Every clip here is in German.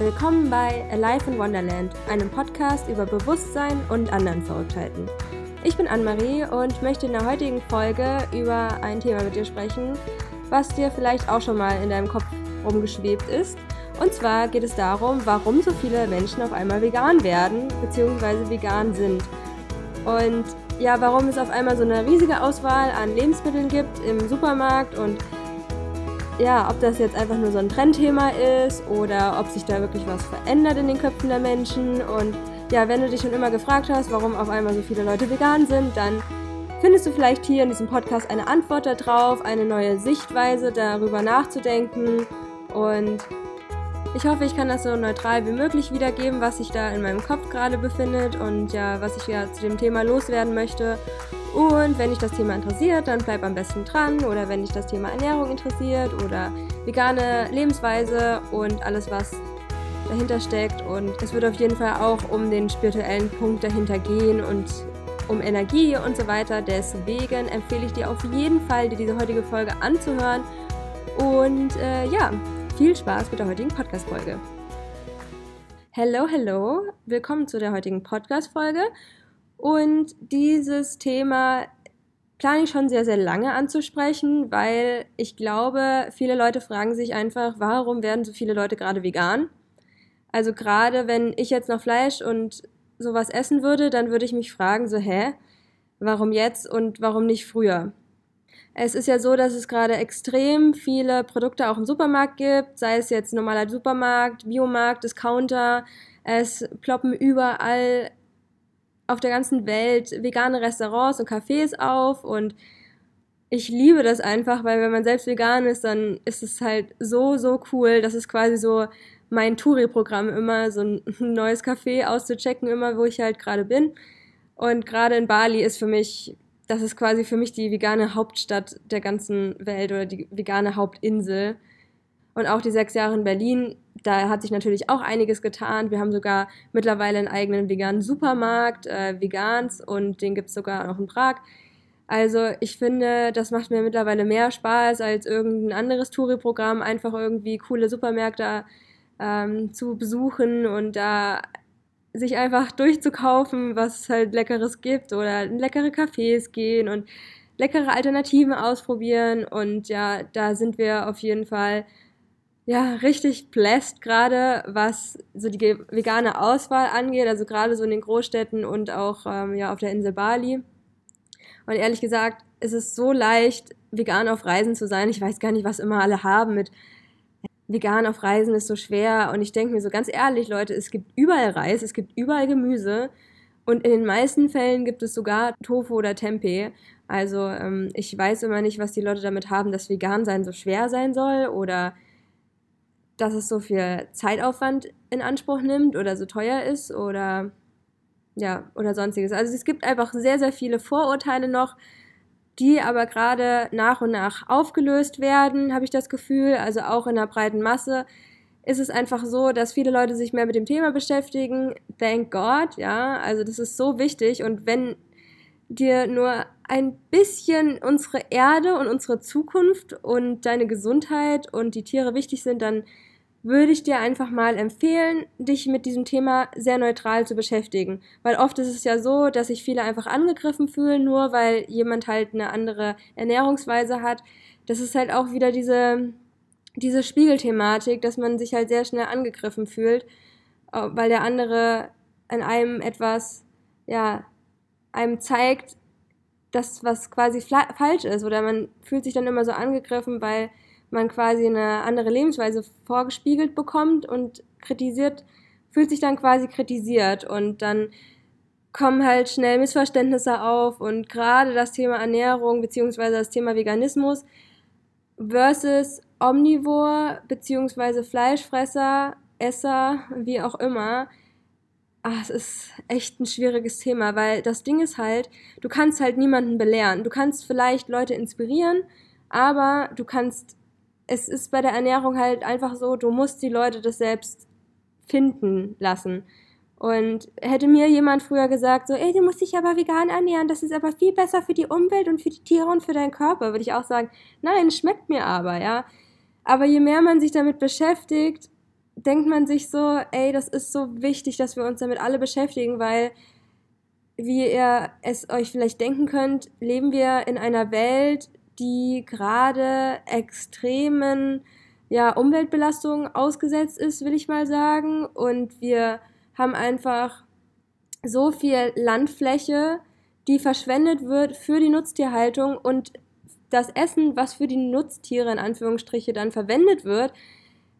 Willkommen bei Alive in Wonderland, einem Podcast über Bewusstsein und anderen Verrücktheiten. Ich bin Anne-Marie und möchte in der heutigen Folge über ein Thema mit dir sprechen, was dir vielleicht auch schon mal in deinem Kopf rumgeschwebt ist. Und zwar geht es darum, warum so viele Menschen auf einmal vegan werden bzw. vegan sind. Und ja, warum es auf einmal so eine riesige Auswahl an Lebensmitteln gibt im Supermarkt und ja, ob das jetzt einfach nur so ein Trendthema ist oder ob sich da wirklich was verändert in den Köpfen der Menschen. Und ja, wenn du dich schon immer gefragt hast, warum auf einmal so viele Leute vegan sind, dann findest du vielleicht hier in diesem Podcast eine Antwort darauf, eine neue Sichtweise darüber nachzudenken. Und ich hoffe, ich kann das so neutral wie möglich wiedergeben, was sich da in meinem Kopf gerade befindet und ja, was ich ja zu dem Thema loswerden möchte. Und wenn dich das Thema interessiert, dann bleib am besten dran. Oder wenn dich das Thema Ernährung interessiert oder vegane Lebensweise und alles, was dahinter steckt. Und es wird auf jeden Fall auch um den spirituellen Punkt dahinter gehen und um Energie und so weiter. Deswegen empfehle ich dir auf jeden Fall, dir diese heutige Folge anzuhören. Und äh, ja, viel Spaß mit der heutigen Podcast-Folge. Hello, hello. Willkommen zu der heutigen Podcast-Folge. Und dieses Thema plane ich schon sehr, sehr lange anzusprechen, weil ich glaube, viele Leute fragen sich einfach, warum werden so viele Leute gerade vegan? Also gerade wenn ich jetzt noch Fleisch und sowas essen würde, dann würde ich mich fragen, so, hä, warum jetzt und warum nicht früher? Es ist ja so, dass es gerade extrem viele Produkte auch im Supermarkt gibt, sei es jetzt normaler Supermarkt, Biomarkt, Discounter. Es ploppen überall auf der ganzen Welt vegane Restaurants und Cafés auf und ich liebe das einfach, weil wenn man selbst vegan ist, dann ist es halt so, so cool. Das ist quasi so mein Touri-Programm immer, so ein neues Café auszuchecken, immer wo ich halt gerade bin. Und gerade in Bali ist für mich, das ist quasi für mich die vegane Hauptstadt der ganzen Welt oder die vegane Hauptinsel. Und auch die sechs Jahre in Berlin, da hat sich natürlich auch einiges getan. Wir haben sogar mittlerweile einen eigenen veganen Supermarkt, äh, Vegans, und den gibt es sogar noch in Prag. Also ich finde, das macht mir mittlerweile mehr Spaß als irgendein anderes Touri-Programm, einfach irgendwie coole Supermärkte ähm, zu besuchen und da sich einfach durchzukaufen, was es halt Leckeres gibt oder in leckere Cafés gehen und leckere Alternativen ausprobieren. Und ja, da sind wir auf jeden Fall ja, richtig bläst gerade, was so die vegane Auswahl angeht, also gerade so in den Großstädten und auch ähm, ja, auf der Insel Bali. Und ehrlich gesagt, ist es so leicht, vegan auf Reisen zu sein. Ich weiß gar nicht, was immer alle haben mit vegan auf Reisen ist so schwer. Und ich denke mir so ganz ehrlich, Leute, es gibt überall Reis, es gibt überall Gemüse. Und in den meisten Fällen gibt es sogar Tofu oder Tempeh. Also ähm, ich weiß immer nicht, was die Leute damit haben, dass vegan sein so schwer sein soll oder dass es so viel Zeitaufwand in Anspruch nimmt oder so teuer ist oder ja, oder sonstiges. Also es gibt einfach sehr, sehr viele Vorurteile noch, die aber gerade nach und nach aufgelöst werden, habe ich das Gefühl. Also auch in der breiten Masse ist es einfach so, dass viele Leute sich mehr mit dem Thema beschäftigen. Thank God, ja. Also das ist so wichtig. Und wenn dir nur ein bisschen unsere Erde und unsere Zukunft und deine Gesundheit und die Tiere wichtig sind, dann würde ich dir einfach mal empfehlen, dich mit diesem Thema sehr neutral zu beschäftigen. Weil oft ist es ja so, dass sich viele einfach angegriffen fühlen, nur weil jemand halt eine andere Ernährungsweise hat. Das ist halt auch wieder diese, diese Spiegelthematik, dass man sich halt sehr schnell angegriffen fühlt, äh, weil der andere an einem etwas, ja, einem zeigt, dass was quasi falsch ist. Oder man fühlt sich dann immer so angegriffen, weil man quasi eine andere Lebensweise vorgespiegelt bekommt und kritisiert, fühlt sich dann quasi kritisiert und dann kommen halt schnell Missverständnisse auf und gerade das Thema Ernährung beziehungsweise das Thema Veganismus versus Omnivore beziehungsweise Fleischfresser, Esser, wie auch immer. Ach, es ist echt ein schwieriges Thema, weil das Ding ist halt, du kannst halt niemanden belehren. Du kannst vielleicht Leute inspirieren, aber du kannst es ist bei der Ernährung halt einfach so, du musst die Leute das selbst finden lassen. Und hätte mir jemand früher gesagt, so, ey, du musst dich aber vegan ernähren, das ist aber viel besser für die Umwelt und für die Tiere und für deinen Körper, würde ich auch sagen, nein, schmeckt mir aber, ja. Aber je mehr man sich damit beschäftigt, denkt man sich so, ey, das ist so wichtig, dass wir uns damit alle beschäftigen, weil, wie ihr es euch vielleicht denken könnt, leben wir in einer Welt, die gerade extremen ja, Umweltbelastungen ausgesetzt ist, will ich mal sagen. Und wir haben einfach so viel Landfläche, die verschwendet wird für die Nutztierhaltung und das Essen, was für die Nutztiere in Anführungsstriche dann verwendet wird,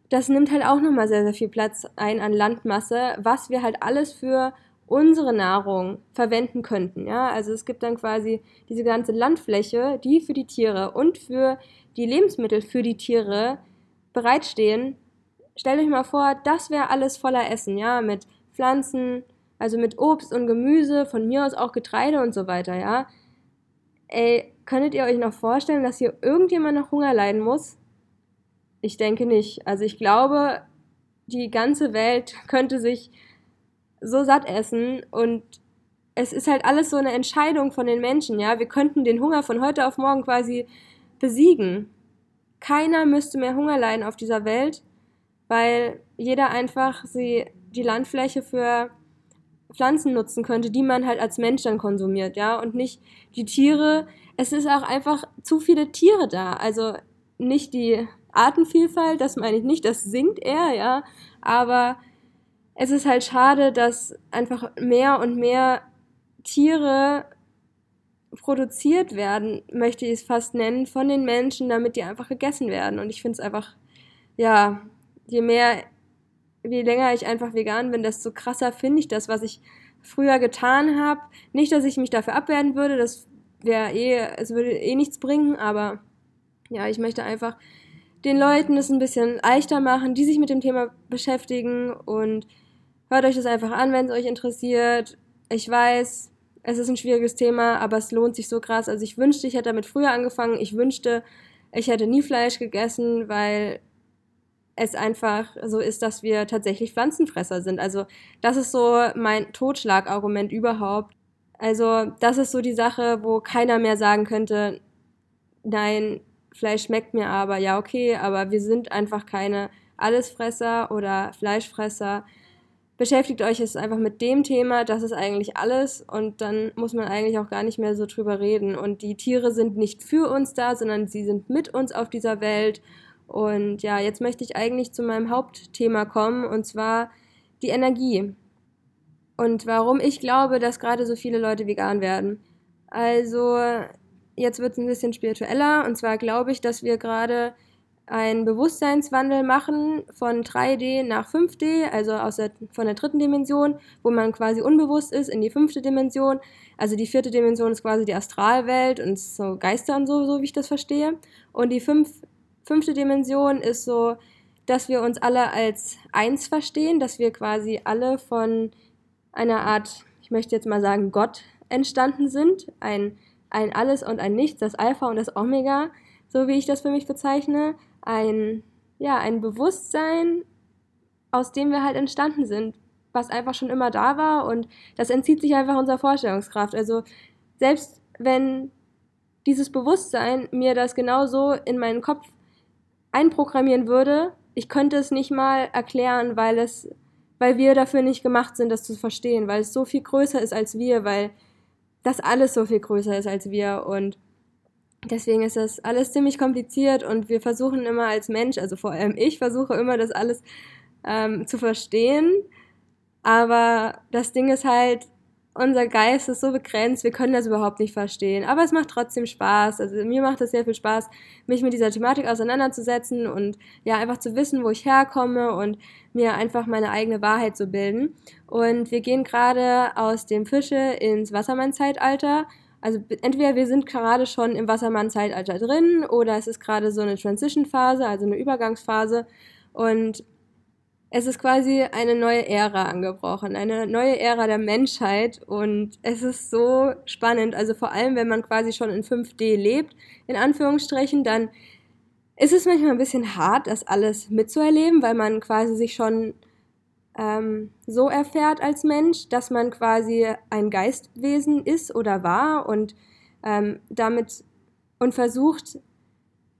das nimmt halt auch nochmal sehr, sehr viel Platz ein an Landmasse, was wir halt alles für unsere Nahrung verwenden könnten. Ja? Also es gibt dann quasi diese ganze Landfläche, die für die Tiere und für die Lebensmittel für die Tiere bereitstehen. Stellt euch mal vor, das wäre alles voller Essen, ja, mit Pflanzen, also mit Obst und Gemüse, von mir aus auch Getreide und so weiter, ja. Ey, könntet ihr euch noch vorstellen, dass hier irgendjemand noch Hunger leiden muss? Ich denke nicht. Also ich glaube, die ganze Welt könnte sich so satt essen und es ist halt alles so eine Entscheidung von den Menschen, ja. Wir könnten den Hunger von heute auf morgen quasi besiegen. Keiner müsste mehr Hunger leiden auf dieser Welt, weil jeder einfach sie die Landfläche für Pflanzen nutzen könnte, die man halt als Mensch dann konsumiert, ja, und nicht die Tiere. Es ist auch einfach zu viele Tiere da. Also nicht die Artenvielfalt, das meine ich nicht, das sinkt eher, ja, aber es ist halt schade, dass einfach mehr und mehr Tiere produziert werden, möchte ich es fast nennen, von den Menschen, damit die einfach gegessen werden. Und ich finde es einfach, ja, je mehr, je länger ich einfach vegan bin, desto krasser finde ich das, was ich früher getan habe. Nicht, dass ich mich dafür abwehren würde, das wäre eh, es würde eh nichts bringen, aber ja, ich möchte einfach den Leuten es ein bisschen leichter machen, die sich mit dem Thema beschäftigen und hört euch das einfach an, wenn es euch interessiert. Ich weiß, es ist ein schwieriges Thema, aber es lohnt sich so krass. Also ich wünschte, ich hätte damit früher angefangen. Ich wünschte, ich hätte nie Fleisch gegessen, weil es einfach so ist, dass wir tatsächlich Pflanzenfresser sind. Also das ist so mein Totschlagargument überhaupt. Also das ist so die Sache, wo keiner mehr sagen könnte, nein, Fleisch schmeckt mir aber, ja okay, aber wir sind einfach keine Allesfresser oder Fleischfresser. Beschäftigt euch jetzt einfach mit dem Thema, das ist eigentlich alles und dann muss man eigentlich auch gar nicht mehr so drüber reden. Und die Tiere sind nicht für uns da, sondern sie sind mit uns auf dieser Welt. Und ja, jetzt möchte ich eigentlich zu meinem Hauptthema kommen und zwar die Energie. Und warum ich glaube, dass gerade so viele Leute vegan werden. Also jetzt wird es ein bisschen spiritueller. Und zwar glaube ich, dass wir gerade einen Bewusstseinswandel machen von 3D nach 5D, also aus der, von der dritten Dimension, wo man quasi unbewusst ist, in die fünfte Dimension. Also die vierte Dimension ist quasi die Astralwelt und so Geister und so, so wie ich das verstehe. Und die fünf, fünfte Dimension ist so, dass wir uns alle als eins verstehen, dass wir quasi alle von einer Art, ich möchte jetzt mal sagen, Gott entstanden sind. Ein ein Alles und ein Nichts, das Alpha und das Omega, so wie ich das für mich bezeichne, ein, ja, ein Bewusstsein, aus dem wir halt entstanden sind, was einfach schon immer da war und das entzieht sich einfach unserer Vorstellungskraft. Also selbst wenn dieses Bewusstsein mir das genauso in meinen Kopf einprogrammieren würde, ich könnte es nicht mal erklären, weil es, weil wir dafür nicht gemacht sind, das zu verstehen, weil es so viel größer ist als wir, weil dass alles so viel größer ist als wir und deswegen ist das alles ziemlich kompliziert und wir versuchen immer als Mensch, also vor allem ich versuche immer das alles ähm, zu verstehen, aber das Ding ist halt, unser Geist ist so begrenzt, wir können das überhaupt nicht verstehen. Aber es macht trotzdem Spaß. Also mir macht es sehr viel Spaß, mich mit dieser Thematik auseinanderzusetzen und ja, einfach zu wissen, wo ich herkomme und mir einfach meine eigene Wahrheit zu bilden. Und wir gehen gerade aus dem Fische ins Wassermann-Zeitalter. Also entweder wir sind gerade schon im Wassermann-Zeitalter drin oder es ist gerade so eine Transition-Phase, also eine Übergangsphase. Und es ist quasi eine neue Ära angebrochen, eine neue Ära der Menschheit und es ist so spannend. Also vor allem, wenn man quasi schon in 5D lebt, in Anführungsstrichen, dann ist es manchmal ein bisschen hart, das alles mitzuerleben, weil man quasi sich schon ähm, so erfährt als Mensch, dass man quasi ein Geistwesen ist oder war und ähm, damit und versucht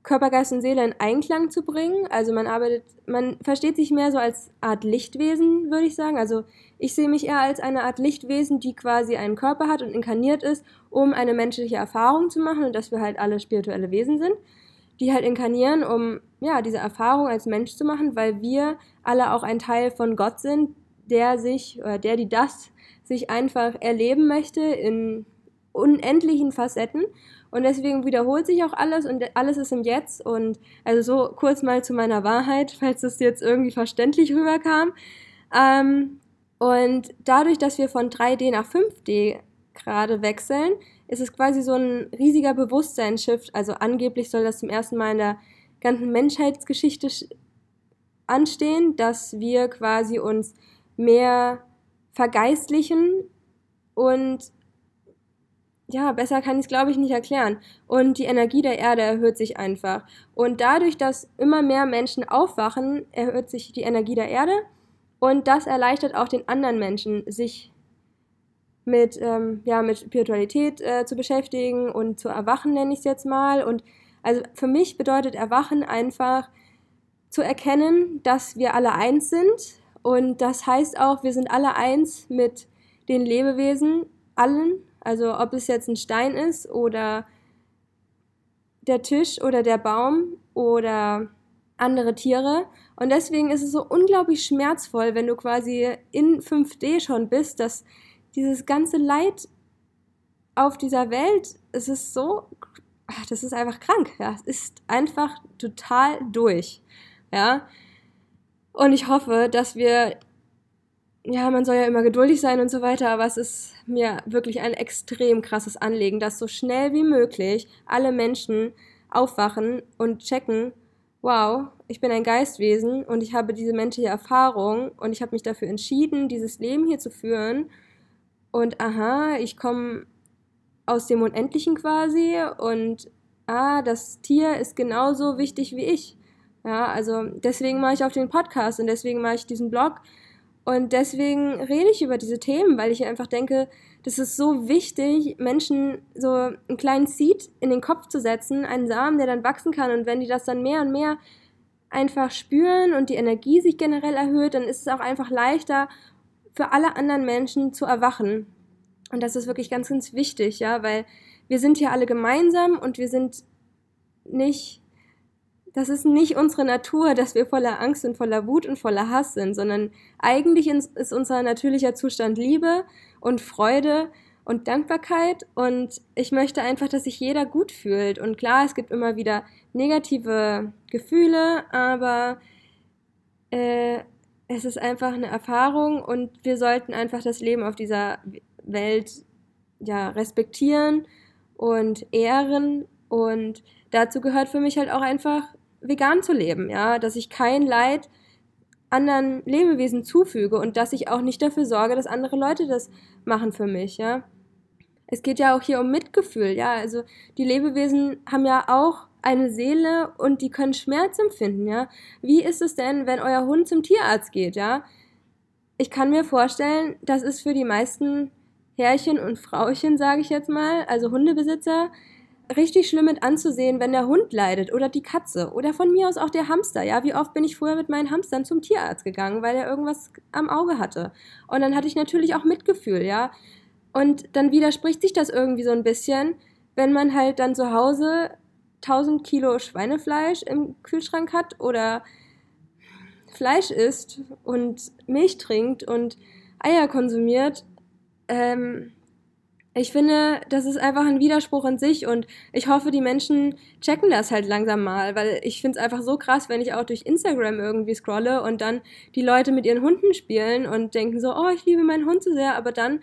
Körper, Geist und Seele in Einklang zu bringen. Also man arbeitet, man versteht sich mehr so als Art Lichtwesen, würde ich sagen. Also ich sehe mich eher als eine Art Lichtwesen, die quasi einen Körper hat und inkarniert ist, um eine menschliche Erfahrung zu machen und dass wir halt alle spirituelle Wesen sind, die halt inkarnieren, um ja diese Erfahrung als Mensch zu machen, weil wir alle auch ein Teil von Gott sind, der sich oder der die das sich einfach erleben möchte in unendlichen Facetten und deswegen wiederholt sich auch alles und alles ist im Jetzt. Und also so kurz mal zu meiner Wahrheit, falls das jetzt irgendwie verständlich rüberkam. Ähm, und dadurch, dass wir von 3D nach 5D gerade wechseln, ist es quasi so ein riesiger Bewusstseinsshift. Also angeblich soll das zum ersten Mal in der ganzen Menschheitsgeschichte anstehen, dass wir quasi uns mehr vergeistlichen und ja, besser kann ich es, glaube ich, nicht erklären. Und die Energie der Erde erhöht sich einfach. Und dadurch, dass immer mehr Menschen aufwachen, erhöht sich die Energie der Erde. Und das erleichtert auch den anderen Menschen, sich mit, ähm, ja, mit Spiritualität äh, zu beschäftigen und zu erwachen, nenne ich es jetzt mal. Und also für mich bedeutet Erwachen einfach zu erkennen, dass wir alle eins sind. Und das heißt auch, wir sind alle eins mit den Lebewesen, allen also ob es jetzt ein Stein ist oder der Tisch oder der Baum oder andere Tiere. Und deswegen ist es so unglaublich schmerzvoll, wenn du quasi in 5D schon bist, dass dieses ganze Leid auf dieser Welt, es ist so, das ist einfach krank. Ja, es ist einfach total durch. Ja. Und ich hoffe, dass wir ja, man soll ja immer geduldig sein und so weiter, aber es ist mir wirklich ein extrem krasses Anliegen, dass so schnell wie möglich alle Menschen aufwachen und checken, wow, ich bin ein Geistwesen und ich habe diese menschliche Erfahrung und ich habe mich dafür entschieden, dieses Leben hier zu führen. Und aha, ich komme aus dem Unendlichen quasi und ah, das Tier ist genauso wichtig wie ich. Ja, also deswegen mache ich auch den Podcast und deswegen mache ich diesen Blog, und deswegen rede ich über diese Themen, weil ich einfach denke, das ist so wichtig, Menschen so einen kleinen Seed in den Kopf zu setzen, einen Samen, der dann wachsen kann. Und wenn die das dann mehr und mehr einfach spüren und die Energie sich generell erhöht, dann ist es auch einfach leichter für alle anderen Menschen zu erwachen. Und das ist wirklich ganz, ganz wichtig, ja, weil wir sind hier alle gemeinsam und wir sind nicht das ist nicht unsere Natur, dass wir voller Angst und voller Wut und voller Hass sind, sondern eigentlich ist unser natürlicher Zustand Liebe und Freude und Dankbarkeit und ich möchte einfach, dass sich jeder gut fühlt und klar, es gibt immer wieder negative Gefühle, aber äh, es ist einfach eine Erfahrung und wir sollten einfach das Leben auf dieser Welt ja respektieren und ehren und dazu gehört für mich halt auch einfach vegan zu leben, ja, dass ich kein Leid anderen Lebewesen zufüge und dass ich auch nicht dafür sorge, dass andere Leute das machen für mich, ja. Es geht ja auch hier um Mitgefühl, ja, also die Lebewesen haben ja auch eine Seele und die können Schmerz empfinden, ja. Wie ist es denn, wenn euer Hund zum Tierarzt geht, ja? Ich kann mir vorstellen, das ist für die meisten Herrchen und Frauchen, sage ich jetzt mal, also Hundebesitzer, richtig schlimm mit anzusehen, wenn der Hund leidet oder die Katze oder von mir aus auch der Hamster. Ja, wie oft bin ich früher mit meinen Hamstern zum Tierarzt gegangen, weil er irgendwas am Auge hatte. Und dann hatte ich natürlich auch Mitgefühl, ja. Und dann widerspricht sich das irgendwie so ein bisschen, wenn man halt dann zu Hause 1000 Kilo Schweinefleisch im Kühlschrank hat oder Fleisch isst und Milch trinkt und Eier konsumiert. Ähm, ich finde, das ist einfach ein Widerspruch in sich und ich hoffe, die Menschen checken das halt langsam mal, weil ich finde es einfach so krass, wenn ich auch durch Instagram irgendwie scrolle und dann die Leute mit ihren Hunden spielen und denken so, oh, ich liebe meinen Hund so sehr, aber dann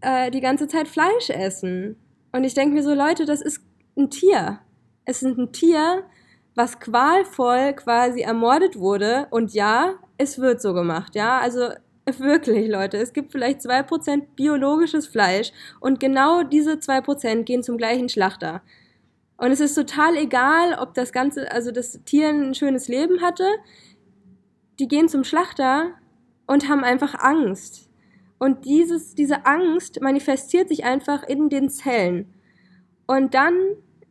äh, die ganze Zeit Fleisch essen. Und ich denke mir so, Leute, das ist ein Tier. Es ist ein Tier, was qualvoll quasi ermordet wurde und ja, es wird so gemacht, ja. Also Wirklich, Leute. Es gibt vielleicht 2% biologisches Fleisch und genau diese 2% gehen zum gleichen Schlachter. Und es ist total egal, ob das Ganze, also das Tier ein schönes Leben hatte. Die gehen zum Schlachter und haben einfach Angst. Und dieses, diese Angst manifestiert sich einfach in den Zellen. Und dann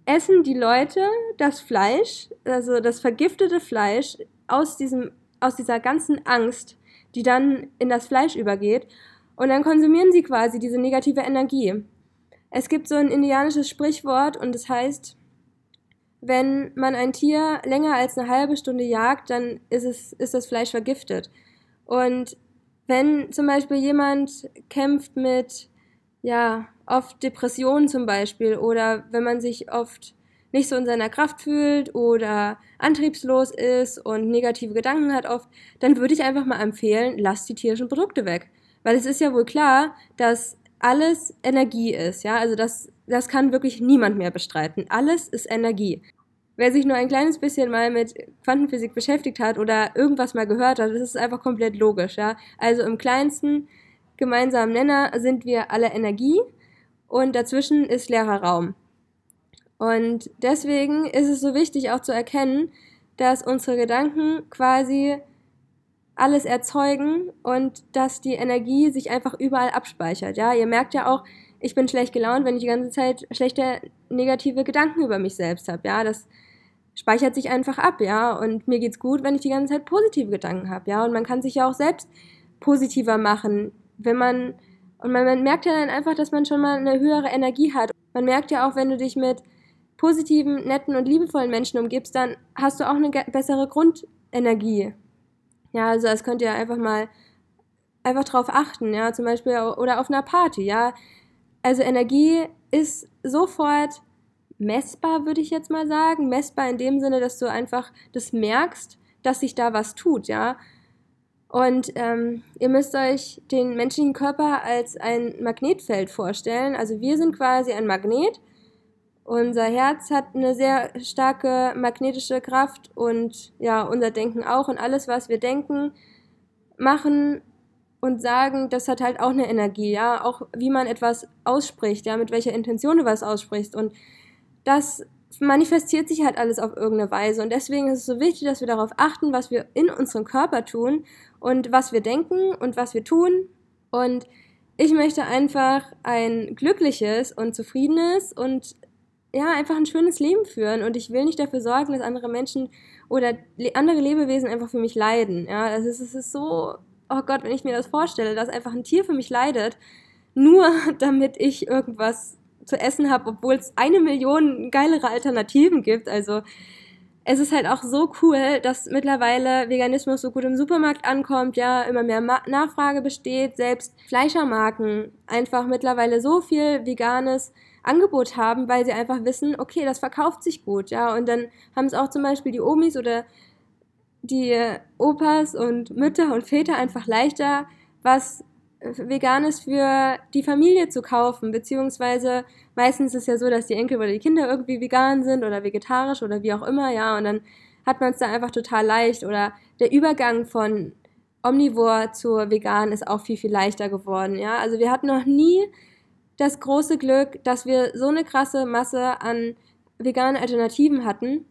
essen die Leute das Fleisch, also das vergiftete Fleisch aus, diesem, aus dieser ganzen Angst, die dann in das Fleisch übergeht. Und dann konsumieren sie quasi diese negative Energie. Es gibt so ein indianisches Sprichwort und es das heißt, wenn man ein Tier länger als eine halbe Stunde jagt, dann ist, es, ist das Fleisch vergiftet. Und wenn zum Beispiel jemand kämpft mit, ja, oft Depressionen zum Beispiel oder wenn man sich oft nicht so in seiner Kraft fühlt oder antriebslos ist und negative Gedanken hat oft, dann würde ich einfach mal empfehlen, lasst die tierischen Produkte weg. Weil es ist ja wohl klar, dass alles Energie ist, ja, also das, das kann wirklich niemand mehr bestreiten. Alles ist Energie. Wer sich nur ein kleines bisschen mal mit Quantenphysik beschäftigt hat oder irgendwas mal gehört hat, das ist einfach komplett logisch, ja. Also im kleinsten gemeinsamen Nenner sind wir alle Energie und dazwischen ist leerer Raum. Und deswegen ist es so wichtig auch zu erkennen, dass unsere Gedanken quasi alles erzeugen und dass die Energie sich einfach überall abspeichert. Ja, ihr merkt ja auch, ich bin schlecht gelaunt, wenn ich die ganze Zeit schlechte negative Gedanken über mich selbst habe. Ja, das speichert sich einfach ab, ja, und mir geht's gut, wenn ich die ganze Zeit positive Gedanken habe, ja, und man kann sich ja auch selbst positiver machen, wenn man und man, man merkt ja dann einfach, dass man schon mal eine höhere Energie hat. Man merkt ja auch, wenn du dich mit positiven, netten und liebevollen Menschen umgibst, dann hast du auch eine bessere Grundenergie. Ja, also das könnt ihr einfach mal einfach drauf achten, ja, zum Beispiel oder auf einer Party, ja. Also Energie ist sofort messbar, würde ich jetzt mal sagen. Messbar in dem Sinne, dass du einfach das merkst, dass sich da was tut, ja. Und ähm, ihr müsst euch den menschlichen Körper als ein Magnetfeld vorstellen. Also wir sind quasi ein Magnet. Unser Herz hat eine sehr starke magnetische Kraft und ja, unser Denken auch. Und alles, was wir denken, machen und sagen, das hat halt auch eine Energie, ja. Auch wie man etwas ausspricht, ja, mit welcher Intention du was aussprichst. Und das manifestiert sich halt alles auf irgendeine Weise. Und deswegen ist es so wichtig, dass wir darauf achten, was wir in unserem Körper tun und was wir denken und was wir tun. Und ich möchte einfach ein glückliches und zufriedenes und ja, einfach ein schönes Leben führen. Und ich will nicht dafür sorgen, dass andere Menschen oder andere Lebewesen einfach für mich leiden. Ja, also es ist so, oh Gott, wenn ich mir das vorstelle, dass einfach ein Tier für mich leidet, nur damit ich irgendwas zu essen habe, obwohl es eine Million geilere Alternativen gibt. Also es ist halt auch so cool, dass mittlerweile Veganismus so gut im Supermarkt ankommt, ja, immer mehr Ma Nachfrage besteht, selbst Fleischermarken einfach mittlerweile so viel veganes Angebot haben, weil sie einfach wissen, okay, das verkauft sich gut, ja, und dann haben es auch zum Beispiel die Omis oder die Opas und Mütter und Väter einfach leichter, was Veganes für die Familie zu kaufen, beziehungsweise meistens ist es ja so, dass die Enkel oder die Kinder irgendwie vegan sind oder vegetarisch oder wie auch immer, ja, und dann hat man es da einfach total leicht oder der Übergang von Omnivore zu vegan ist auch viel, viel leichter geworden, ja, also wir hatten noch nie das große Glück, dass wir so eine krasse Masse an veganen Alternativen hatten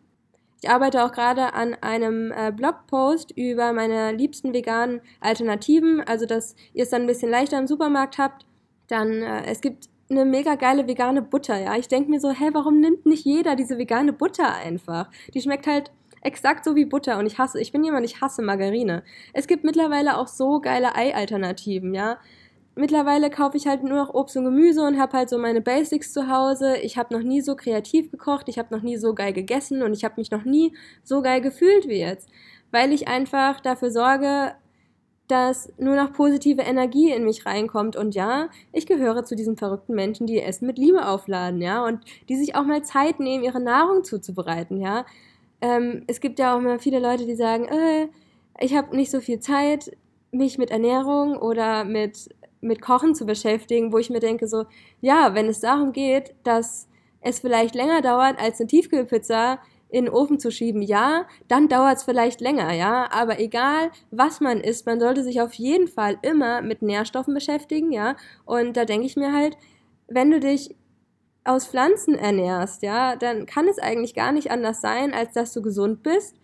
ich arbeite auch gerade an einem äh, Blogpost über meine liebsten veganen Alternativen, also dass ihr es dann ein bisschen leichter im Supermarkt habt. Dann, äh, es gibt eine mega geile vegane Butter, ja. Ich denke mir so, hä, warum nimmt nicht jeder diese vegane Butter einfach? Die schmeckt halt exakt so wie Butter und ich hasse, ich bin jemand, ich hasse Margarine. Es gibt mittlerweile auch so geile Ei-Alternativen, ja mittlerweile kaufe ich halt nur noch Obst und Gemüse und habe halt so meine Basics zu Hause. Ich habe noch nie so kreativ gekocht, ich habe noch nie so geil gegessen und ich habe mich noch nie so geil gefühlt wie jetzt, weil ich einfach dafür sorge, dass nur noch positive Energie in mich reinkommt. Und ja, ich gehöre zu diesen verrückten Menschen, die Essen mit Liebe aufladen, ja, und die sich auch mal Zeit nehmen, ihre Nahrung zuzubereiten, ja. Ähm, es gibt ja auch immer viele Leute, die sagen, äh, ich habe nicht so viel Zeit, mich mit Ernährung oder mit mit Kochen zu beschäftigen, wo ich mir denke, so, ja, wenn es darum geht, dass es vielleicht länger dauert, als eine Tiefkühlpizza in den Ofen zu schieben, ja, dann dauert es vielleicht länger, ja, aber egal, was man isst, man sollte sich auf jeden Fall immer mit Nährstoffen beschäftigen, ja, und da denke ich mir halt, wenn du dich aus Pflanzen ernährst, ja, dann kann es eigentlich gar nicht anders sein, als dass du gesund bist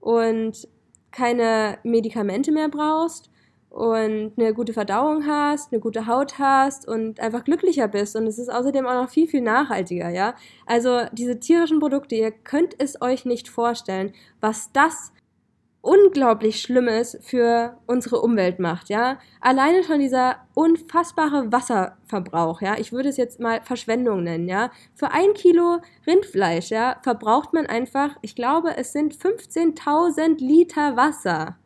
und keine Medikamente mehr brauchst und eine gute Verdauung hast, eine gute Haut hast und einfach glücklicher bist. Und es ist außerdem auch noch viel, viel nachhaltiger, ja. Also diese tierischen Produkte, ihr könnt es euch nicht vorstellen, was das unglaublich Schlimmes für unsere Umwelt macht, ja. Alleine schon dieser unfassbare Wasserverbrauch, ja. Ich würde es jetzt mal Verschwendung nennen, ja. Für ein Kilo Rindfleisch, ja, verbraucht man einfach, ich glaube, es sind 15.000 Liter Wasser.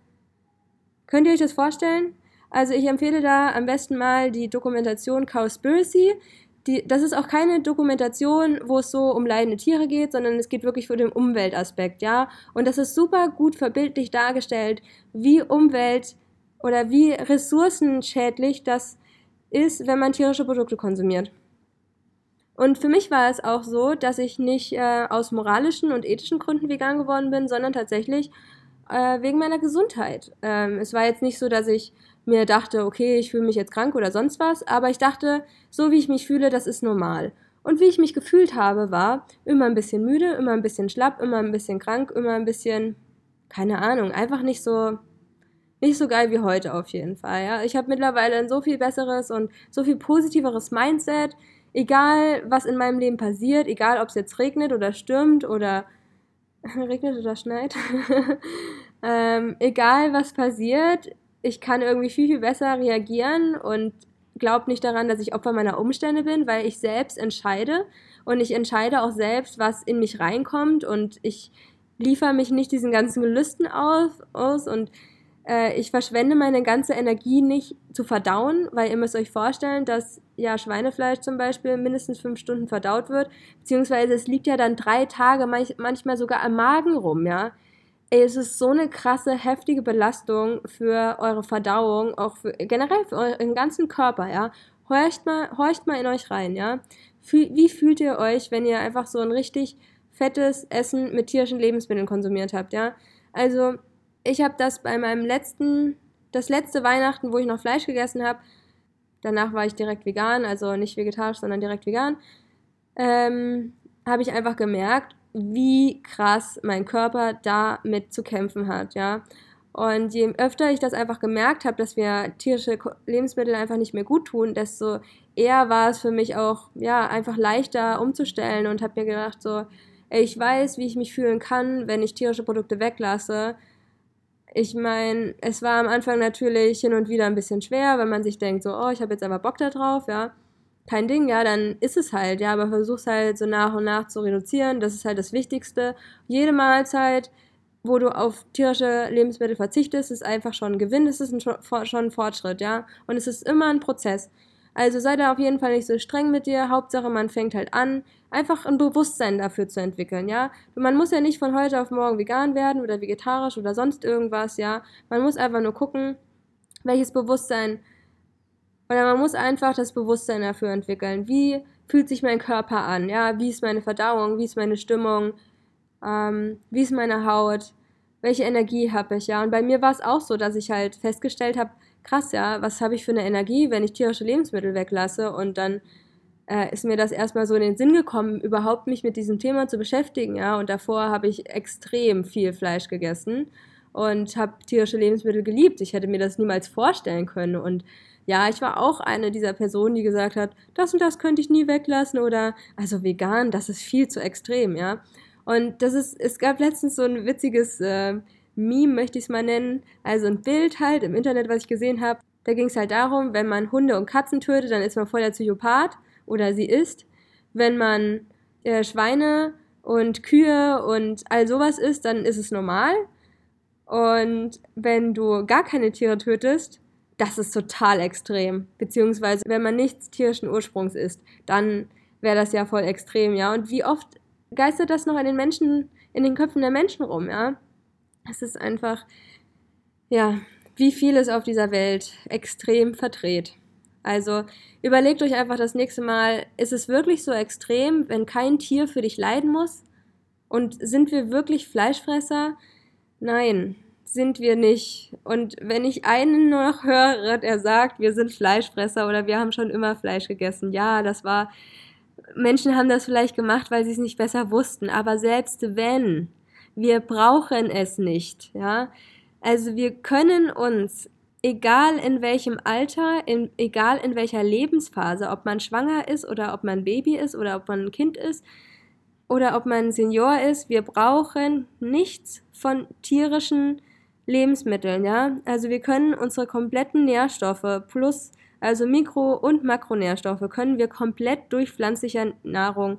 Könnt ihr euch das vorstellen? Also ich empfehle da am besten mal die Dokumentation Cowspiracy die, das ist auch keine Dokumentation, wo es so um leidende Tiere geht, sondern es geht wirklich für den Umweltaspekt, ja. Und das ist super gut verbildlich dargestellt, wie Umwelt oder wie ressourcenschädlich das ist, wenn man tierische Produkte konsumiert. Und für mich war es auch so, dass ich nicht äh, aus moralischen und ethischen Gründen vegan geworden bin, sondern tatsächlich äh, wegen meiner Gesundheit. Ähm, es war jetzt nicht so, dass ich mir dachte, okay, ich fühle mich jetzt krank oder sonst was, aber ich dachte, so wie ich mich fühle, das ist normal. Und wie ich mich gefühlt habe, war immer ein bisschen müde, immer ein bisschen schlapp, immer ein bisschen krank, immer ein bisschen, keine Ahnung, einfach nicht so, nicht so geil wie heute auf jeden Fall. Ja? Ich habe mittlerweile ein so viel besseres und so viel positiveres Mindset. Egal, was in meinem Leben passiert, egal, ob es jetzt regnet oder stürmt oder regnet oder schneit, ähm, egal was passiert, ich kann irgendwie viel, viel besser reagieren und glaube nicht daran, dass ich Opfer meiner Umstände bin, weil ich selbst entscheide. Und ich entscheide auch selbst, was in mich reinkommt. Und ich liefere mich nicht diesen ganzen Gelüsten aus, aus. Und äh, ich verschwende meine ganze Energie nicht zu verdauen, weil ihr müsst euch vorstellen, dass ja Schweinefleisch zum Beispiel mindestens fünf Stunden verdaut wird, beziehungsweise es liegt ja dann drei Tage, manchmal sogar am Magen rum, ja. Ey, es ist so eine krasse, heftige Belastung für eure Verdauung, auch für, generell für euren ganzen Körper, ja. Horcht mal, horcht mal in euch rein, ja. Wie fühlt ihr euch, wenn ihr einfach so ein richtig fettes Essen mit tierischen Lebensmitteln konsumiert habt, ja? Also, ich habe das bei meinem letzten, das letzte Weihnachten, wo ich noch Fleisch gegessen habe, danach war ich direkt vegan, also nicht vegetarisch, sondern direkt vegan, ähm, habe ich einfach gemerkt, wie krass mein Körper damit zu kämpfen hat, ja. Und je öfter ich das einfach gemerkt habe, dass mir tierische Lebensmittel einfach nicht mehr gut tun, desto eher war es für mich auch, ja, einfach leichter umzustellen und habe mir gedacht, so, ey, ich weiß, wie ich mich fühlen kann, wenn ich tierische Produkte weglasse. Ich meine, es war am Anfang natürlich hin und wieder ein bisschen schwer, wenn man sich denkt, so, oh, ich habe jetzt aber Bock da drauf, ja kein Ding, ja, dann ist es halt, ja, aber versuch's halt so nach und nach zu reduzieren. Das ist halt das Wichtigste. Jede Mahlzeit, wo du auf tierische Lebensmittel verzichtest, ist einfach schon ein Gewinn, das ist ein, schon ein Fortschritt, ja. Und es ist immer ein Prozess. Also sei da auf jeden Fall nicht so streng mit dir. Hauptsache, man fängt halt an, einfach ein Bewusstsein dafür zu entwickeln, ja. Man muss ja nicht von heute auf morgen vegan werden oder vegetarisch oder sonst irgendwas, ja. Man muss einfach nur gucken, welches Bewusstsein oder man muss einfach das Bewusstsein dafür entwickeln. Wie fühlt sich mein Körper an? Ja, wie ist meine Verdauung? Wie ist meine Stimmung? Ähm, wie ist meine Haut? Welche Energie habe ich? Ja, und bei mir war es auch so, dass ich halt festgestellt habe, krass, ja, was habe ich für eine Energie, wenn ich tierische Lebensmittel weglasse? Und dann äh, ist mir das erstmal so in den Sinn gekommen, überhaupt mich mit diesem Thema zu beschäftigen. Ja, und davor habe ich extrem viel Fleisch gegessen und habe tierische Lebensmittel geliebt. Ich hätte mir das niemals vorstellen können. Und ja, ich war auch eine dieser Personen, die gesagt hat, das und das könnte ich nie weglassen oder also vegan, das ist viel zu extrem, ja. Und das ist, es gab letztens so ein witziges äh, Meme, möchte ich es mal nennen, also ein Bild halt im Internet, was ich gesehen habe. Da ging es halt darum, wenn man Hunde und Katzen tötet, dann ist man voll der Psychopath oder sie ist. Wenn man äh, Schweine und Kühe und all sowas isst, dann ist es normal. Und wenn du gar keine Tiere tötest, das ist total extrem. Beziehungsweise, wenn man nichts tierischen Ursprungs ist, dann wäre das ja voll extrem, ja. Und wie oft geistert das noch in den Menschen, in den Köpfen der Menschen rum, ja? Es ist einfach, ja, wie vieles auf dieser Welt extrem verdreht. Also überlegt euch einfach das nächste Mal, ist es wirklich so extrem, wenn kein Tier für dich leiden muss? Und sind wir wirklich Fleischfresser? Nein, sind wir nicht. Und wenn ich einen nur noch höre, der sagt, wir sind Fleischfresser oder wir haben schon immer Fleisch gegessen, ja, das war. Menschen haben das vielleicht gemacht, weil sie es nicht besser wussten, aber selbst wenn, wir brauchen es nicht, ja. Also wir können uns egal in welchem Alter, in, egal in welcher Lebensphase, ob man schwanger ist oder ob man Baby ist oder ob man ein Kind ist oder ob man Senior ist, wir brauchen nichts von tierischen Lebensmitteln, ja? Also wir können unsere kompletten Nährstoffe plus also Mikro- und Makronährstoffe können wir komplett durch pflanzliche Nahrung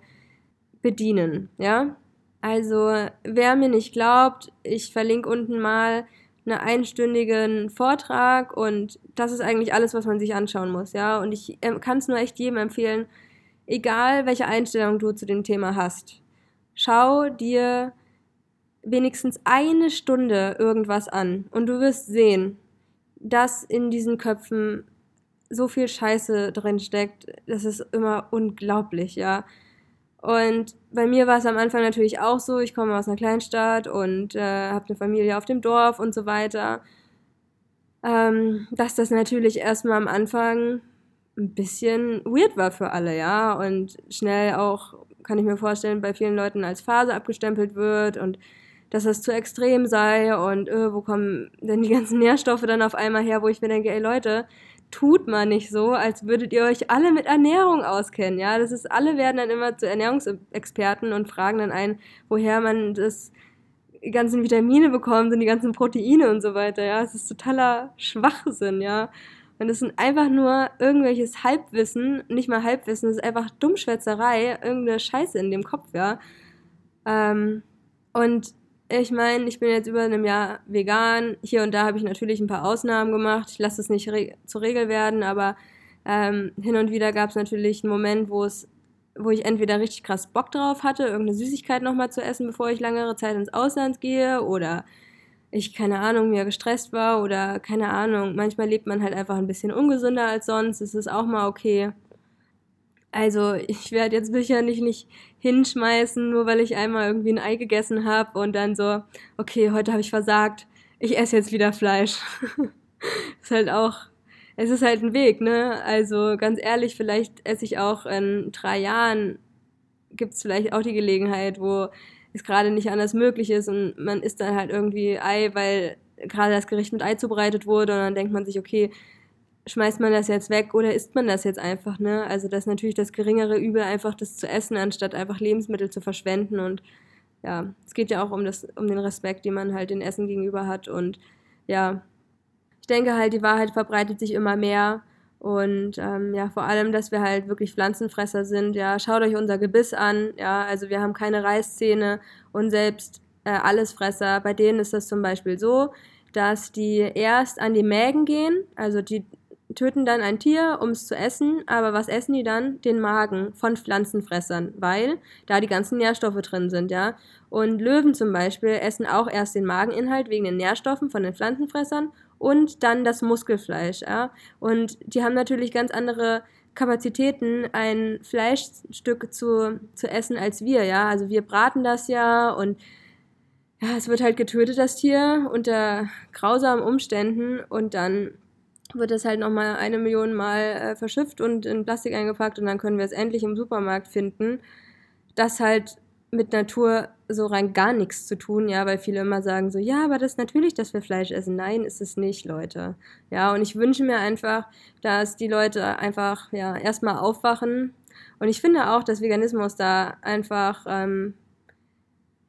bedienen, ja? Also, wer mir nicht glaubt, ich verlinke unten mal einen einstündigen Vortrag und das ist eigentlich alles, was man sich anschauen muss, ja. Und ich ähm, kann es nur echt jedem empfehlen, egal welche Einstellung du zu dem Thema hast, schau dir wenigstens eine Stunde irgendwas an und du wirst sehen, dass in diesen Köpfen so viel Scheiße drin steckt. Das ist immer unglaublich, ja. Und bei mir war es am Anfang natürlich auch so, ich komme aus einer Kleinstadt und äh, habe eine Familie auf dem Dorf und so weiter. Ähm, dass das natürlich erstmal am Anfang ein bisschen weird war für alle, ja. Und schnell auch, kann ich mir vorstellen, bei vielen Leuten als Phase abgestempelt wird und dass das zu extrem sei und äh, wo kommen denn die ganzen Nährstoffe dann auf einmal her, wo ich mir denke, ey Leute, tut man nicht so, als würdet ihr euch alle mit Ernährung auskennen. Ja, das ist, alle werden dann immer zu Ernährungsexperten und fragen dann ein, woher man das die ganzen Vitamine bekommt und die ganzen Proteine und so weiter. Ja, es ist totaler Schwachsinn. Ja, und es sind einfach nur irgendwelches Halbwissen, nicht mal Halbwissen, es ist einfach Dummschwätzerei, irgendeine Scheiße in dem Kopf. Ja, ähm, und ich meine, ich bin jetzt über einem Jahr vegan. Hier und da habe ich natürlich ein paar Ausnahmen gemacht. Ich lasse es nicht re zur Regel werden, aber ähm, hin und wieder gab es natürlich einen Moment, wo es wo ich entweder richtig krass Bock drauf hatte, irgendeine Süßigkeit nochmal zu essen, bevor ich längere Zeit ins Ausland gehe oder ich, keine Ahnung, mir gestresst war oder keine Ahnung. Manchmal lebt man halt einfach ein bisschen ungesünder als sonst. Das ist auch mal okay. Also ich werde jetzt sicherlich nicht hinschmeißen, nur weil ich einmal irgendwie ein Ei gegessen habe und dann so, okay, heute habe ich versagt, ich esse jetzt wieder Fleisch. ist halt auch, es ist halt ein Weg, ne? Also ganz ehrlich, vielleicht esse ich auch in drei Jahren, gibt es vielleicht auch die Gelegenheit, wo es gerade nicht anders möglich ist und man isst dann halt irgendwie Ei, weil gerade das Gericht mit Ei zubereitet wurde und dann denkt man sich, okay, schmeißt man das jetzt weg oder isst man das jetzt einfach, ne? Also das ist natürlich das geringere Übel, einfach das zu essen, anstatt einfach Lebensmittel zu verschwenden und ja, es geht ja auch um das, um den Respekt, den man halt den Essen gegenüber hat und ja, ich denke halt, die Wahrheit verbreitet sich immer mehr und ähm, ja, vor allem, dass wir halt wirklich Pflanzenfresser sind, ja, schaut euch unser Gebiss an, ja, also wir haben keine Reißzähne und selbst äh, Allesfresser, bei denen ist das zum Beispiel so, dass die erst an die Mägen gehen, also die töten dann ein Tier, um es zu essen, aber was essen die dann? Den Magen von Pflanzenfressern, weil da die ganzen Nährstoffe drin sind, ja. Und Löwen zum Beispiel essen auch erst den Mageninhalt wegen den Nährstoffen von den Pflanzenfressern und dann das Muskelfleisch, ja. Und die haben natürlich ganz andere Kapazitäten, ein Fleischstück zu, zu essen als wir, ja. Also wir braten das ja und ja, es wird halt getötet, das Tier, unter grausamen Umständen und dann wird es halt nochmal eine Million Mal äh, verschifft und in Plastik eingepackt und dann können wir es endlich im Supermarkt finden. Das halt mit Natur so rein gar nichts zu tun, ja, weil viele immer sagen so, ja, aber das ist natürlich, dass wir Fleisch essen. Nein, ist es nicht, Leute. Ja, und ich wünsche mir einfach, dass die Leute einfach, ja, erstmal aufwachen. Und ich finde auch, dass Veganismus da einfach ähm,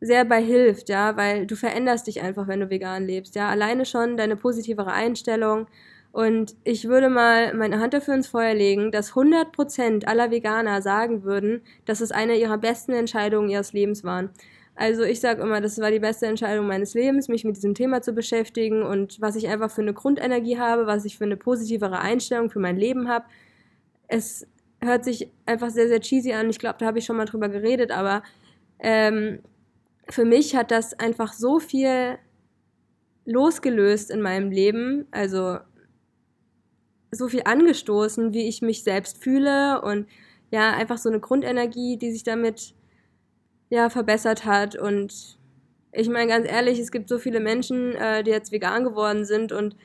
sehr bei hilft, ja, weil du veränderst dich einfach, wenn du vegan lebst, ja. Alleine schon deine positivere Einstellung, und ich würde mal meine Hand dafür ins Feuer legen, dass 100% aller Veganer sagen würden, dass es eine ihrer besten Entscheidungen ihres Lebens waren. Also ich sage immer, das war die beste Entscheidung meines Lebens, mich mit diesem Thema zu beschäftigen und was ich einfach für eine Grundenergie habe, was ich für eine positivere Einstellung für mein Leben habe. Es hört sich einfach sehr, sehr cheesy an. Ich glaube, da habe ich schon mal drüber geredet, aber ähm, für mich hat das einfach so viel losgelöst in meinem Leben. Also so viel angestoßen, wie ich mich selbst fühle und ja, einfach so eine Grundenergie, die sich damit ja verbessert hat und ich meine ganz ehrlich, es gibt so viele Menschen, äh, die jetzt vegan geworden sind und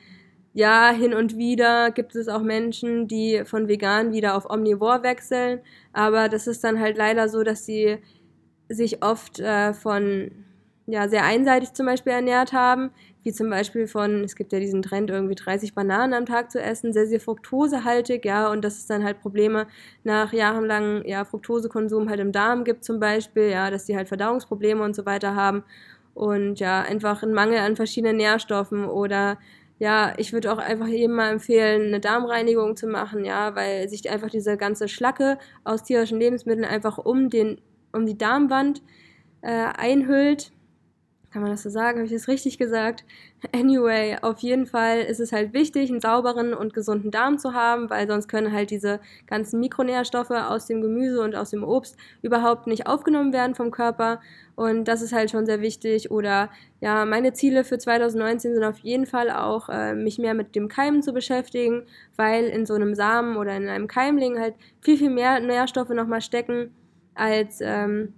ja, hin und wieder gibt es auch Menschen, die von vegan wieder auf omnivor wechseln, aber das ist dann halt leider so, dass sie sich oft äh, von ja, sehr einseitig zum Beispiel ernährt haben, wie zum Beispiel von, es gibt ja diesen Trend, irgendwie 30 Bananen am Tag zu essen, sehr, sehr fruktosehaltig, ja, und dass es dann halt Probleme nach jahrelangen, ja, Fructosekonsum halt im Darm gibt zum Beispiel, ja, dass die halt Verdauungsprobleme und so weiter haben und ja, einfach ein Mangel an verschiedenen Nährstoffen oder ja, ich würde auch einfach jedem mal empfehlen, eine Darmreinigung zu machen, ja, weil sich einfach diese ganze Schlacke aus tierischen Lebensmitteln einfach um den, um die Darmwand äh, einhüllt kann man das so sagen? Habe ich das richtig gesagt? Anyway, auf jeden Fall ist es halt wichtig, einen sauberen und gesunden Darm zu haben, weil sonst können halt diese ganzen Mikronährstoffe aus dem Gemüse und aus dem Obst überhaupt nicht aufgenommen werden vom Körper. Und das ist halt schon sehr wichtig. Oder ja, meine Ziele für 2019 sind auf jeden Fall auch, äh, mich mehr mit dem Keimen zu beschäftigen, weil in so einem Samen oder in einem Keimling halt viel, viel mehr Nährstoffe nochmal stecken als ähm,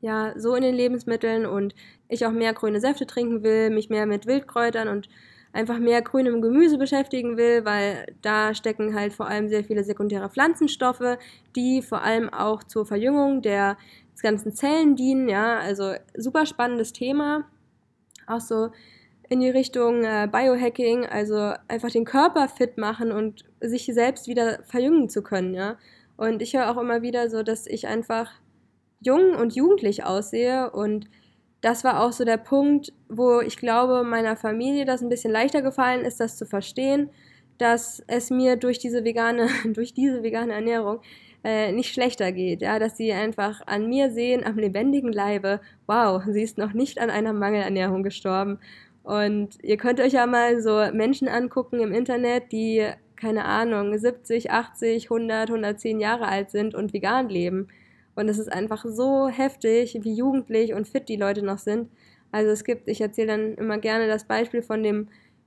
ja, so in den Lebensmitteln und ich auch mehr grüne Säfte trinken will, mich mehr mit Wildkräutern und einfach mehr grünem Gemüse beschäftigen will, weil da stecken halt vor allem sehr viele sekundäre Pflanzenstoffe, die vor allem auch zur Verjüngung der ganzen Zellen dienen, ja, also super spannendes Thema, auch so in die Richtung äh, Biohacking, also einfach den Körper fit machen und sich selbst wieder verjüngen zu können, ja. Und ich höre auch immer wieder so, dass ich einfach jung und jugendlich aussehe. Und das war auch so der Punkt, wo ich glaube, meiner Familie das ein bisschen leichter gefallen ist, das zu verstehen, dass es mir durch diese vegane, durch diese vegane Ernährung äh, nicht schlechter geht, ja, dass sie einfach an mir sehen, am lebendigen Leibe, wow, sie ist noch nicht an einer Mangelernährung gestorben. Und ihr könnt euch ja mal so Menschen angucken im Internet, die, keine Ahnung, 70, 80, 100, 110 Jahre alt sind und vegan leben. Und es ist einfach so heftig, wie jugendlich und fit die Leute noch sind. Also es gibt, ich erzähle dann immer gerne das Beispiel von dem,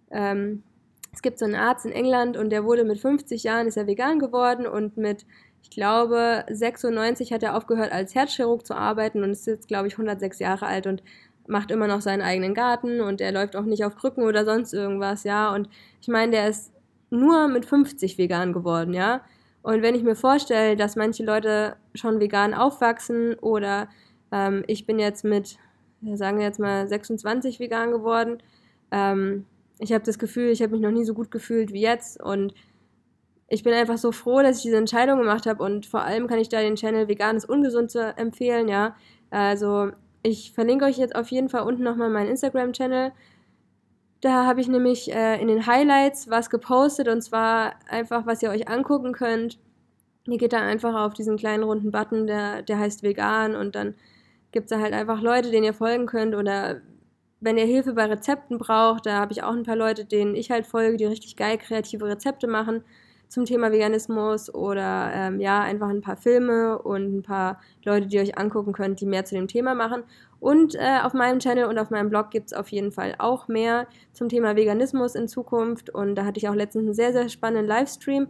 ähm, es gibt so einen Arzt in England und der wurde mit 50 Jahren, ist er vegan geworden und mit, ich glaube, 96 hat er aufgehört als Herzchirurg zu arbeiten und ist jetzt, glaube ich, 106 Jahre alt und macht immer noch seinen eigenen Garten und er läuft auch nicht auf Krücken oder sonst irgendwas, ja. Und ich meine, der ist nur mit 50 vegan geworden, ja. Und wenn ich mir vorstelle, dass manche Leute schon vegan aufwachsen oder ähm, ich bin jetzt mit, sagen wir jetzt mal, 26 vegan geworden, ähm, ich habe das Gefühl, ich habe mich noch nie so gut gefühlt wie jetzt und ich bin einfach so froh, dass ich diese Entscheidung gemacht habe und vor allem kann ich da den Channel Veganes Ungesund empfehlen, ja. Also ich verlinke euch jetzt auf jeden Fall unten nochmal meinen Instagram-Channel. Da habe ich nämlich äh, in den Highlights was gepostet und zwar einfach, was ihr euch angucken könnt. Ihr geht dann einfach auf diesen kleinen runden Button, der, der heißt vegan und dann gibt es da halt einfach Leute, denen ihr folgen könnt oder wenn ihr Hilfe bei Rezepten braucht, da habe ich auch ein paar Leute, denen ich halt folge, die richtig geil kreative Rezepte machen zum Thema Veganismus oder ähm, ja, einfach ein paar Filme und ein paar Leute, die ihr euch angucken könnt, die mehr zu dem Thema machen. Und äh, auf meinem Channel und auf meinem Blog gibt es auf jeden Fall auch mehr zum Thema Veganismus in Zukunft. Und da hatte ich auch letztens einen sehr, sehr spannenden Livestream,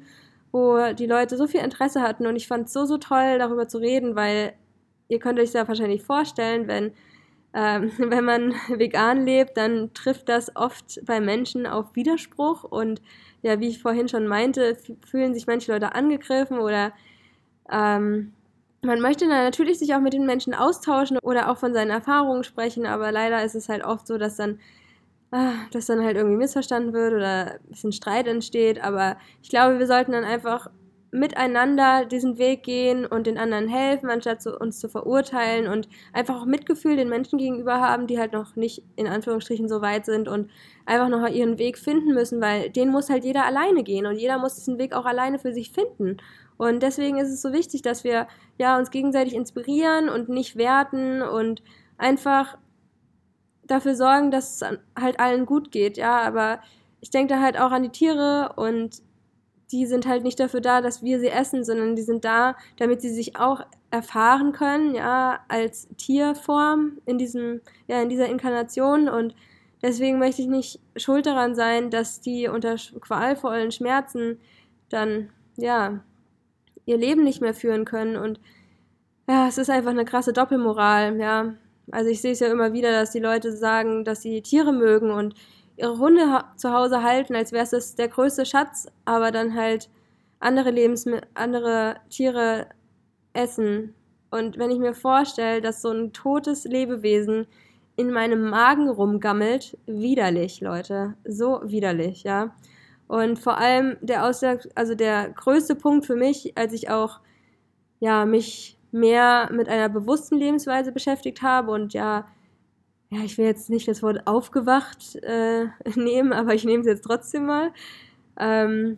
wo die Leute so viel Interesse hatten. Und ich fand es so, so toll, darüber zu reden, weil ihr könnt euch ja wahrscheinlich vorstellen, wenn ähm, wenn man vegan lebt, dann trifft das oft bei Menschen auf Widerspruch und ja, wie ich vorhin schon meinte, fühlen sich manche Leute angegriffen oder ähm, man möchte dann natürlich sich auch mit den Menschen austauschen oder auch von seinen Erfahrungen sprechen, aber leider ist es halt oft so, dass dann, ah, dass dann halt irgendwie missverstanden wird oder ein bisschen Streit entsteht. Aber ich glaube, wir sollten dann einfach miteinander diesen Weg gehen und den anderen helfen, anstatt zu, uns zu verurteilen und einfach auch Mitgefühl den Menschen gegenüber haben, die halt noch nicht in Anführungsstrichen so weit sind und einfach noch ihren Weg finden müssen, weil den muss halt jeder alleine gehen und jeder muss diesen Weg auch alleine für sich finden. Und deswegen ist es so wichtig, dass wir ja uns gegenseitig inspirieren und nicht werten und einfach dafür sorgen, dass es halt allen gut geht, ja, aber ich denke da halt auch an die Tiere und die sind halt nicht dafür da, dass wir sie essen, sondern die sind da, damit sie sich auch erfahren können, ja, als Tierform in diesem, ja, in dieser Inkarnation und deswegen möchte ich nicht schuld daran sein, dass die unter qualvollen Schmerzen dann, ja, ihr Leben nicht mehr führen können und ja, es ist einfach eine krasse Doppelmoral, ja. Also ich sehe es ja immer wieder, dass die Leute sagen, dass sie Tiere mögen und ihre Hunde zu Hause halten, als wäre es der größte Schatz, aber dann halt andere Lebensmittel, andere Tiere essen. Und wenn ich mir vorstelle, dass so ein totes Lebewesen in meinem Magen rumgammelt. Widerlich, Leute. So widerlich, ja. Und vor allem der Ausschlag, also der größte Punkt für mich, als ich auch ja, mich mehr mit einer bewussten Lebensweise beschäftigt habe und ja, ja, ich will jetzt nicht das Wort aufgewacht äh, nehmen, aber ich nehme es jetzt trotzdem mal. Ähm,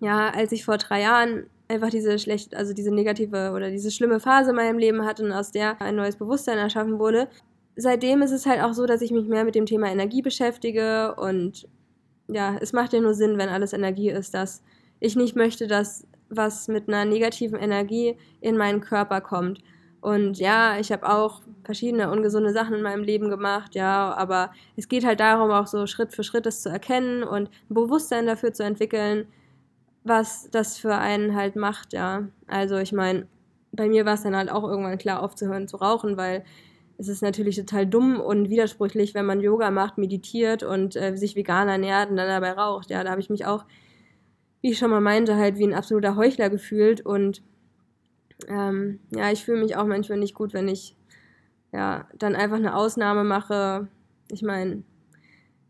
ja, als ich vor drei Jahren einfach diese schlecht, also diese negative oder diese schlimme Phase in meinem Leben hatte und aus der ein neues Bewusstsein erschaffen wurde. Seitdem ist es halt auch so, dass ich mich mehr mit dem Thema Energie beschäftige und ja, es macht ja nur Sinn, wenn alles Energie ist, dass ich nicht möchte, dass was mit einer negativen Energie in meinen Körper kommt. Und ja, ich habe auch verschiedene ungesunde Sachen in meinem Leben gemacht, ja, aber es geht halt darum, auch so Schritt für Schritt das zu erkennen und ein Bewusstsein dafür zu entwickeln, was das für einen halt macht, ja. Also ich meine, bei mir war es dann halt auch irgendwann klar aufzuhören zu rauchen, weil es ist natürlich total dumm und widersprüchlich, wenn man Yoga macht, meditiert und äh, sich vegan ernährt und dann dabei raucht. Ja, da habe ich mich auch, wie ich schon mal meinte, halt wie ein absoluter Heuchler gefühlt und ähm, ja, ich fühle mich auch manchmal nicht gut, wenn ich ja dann einfach eine Ausnahme mache. Ich meine,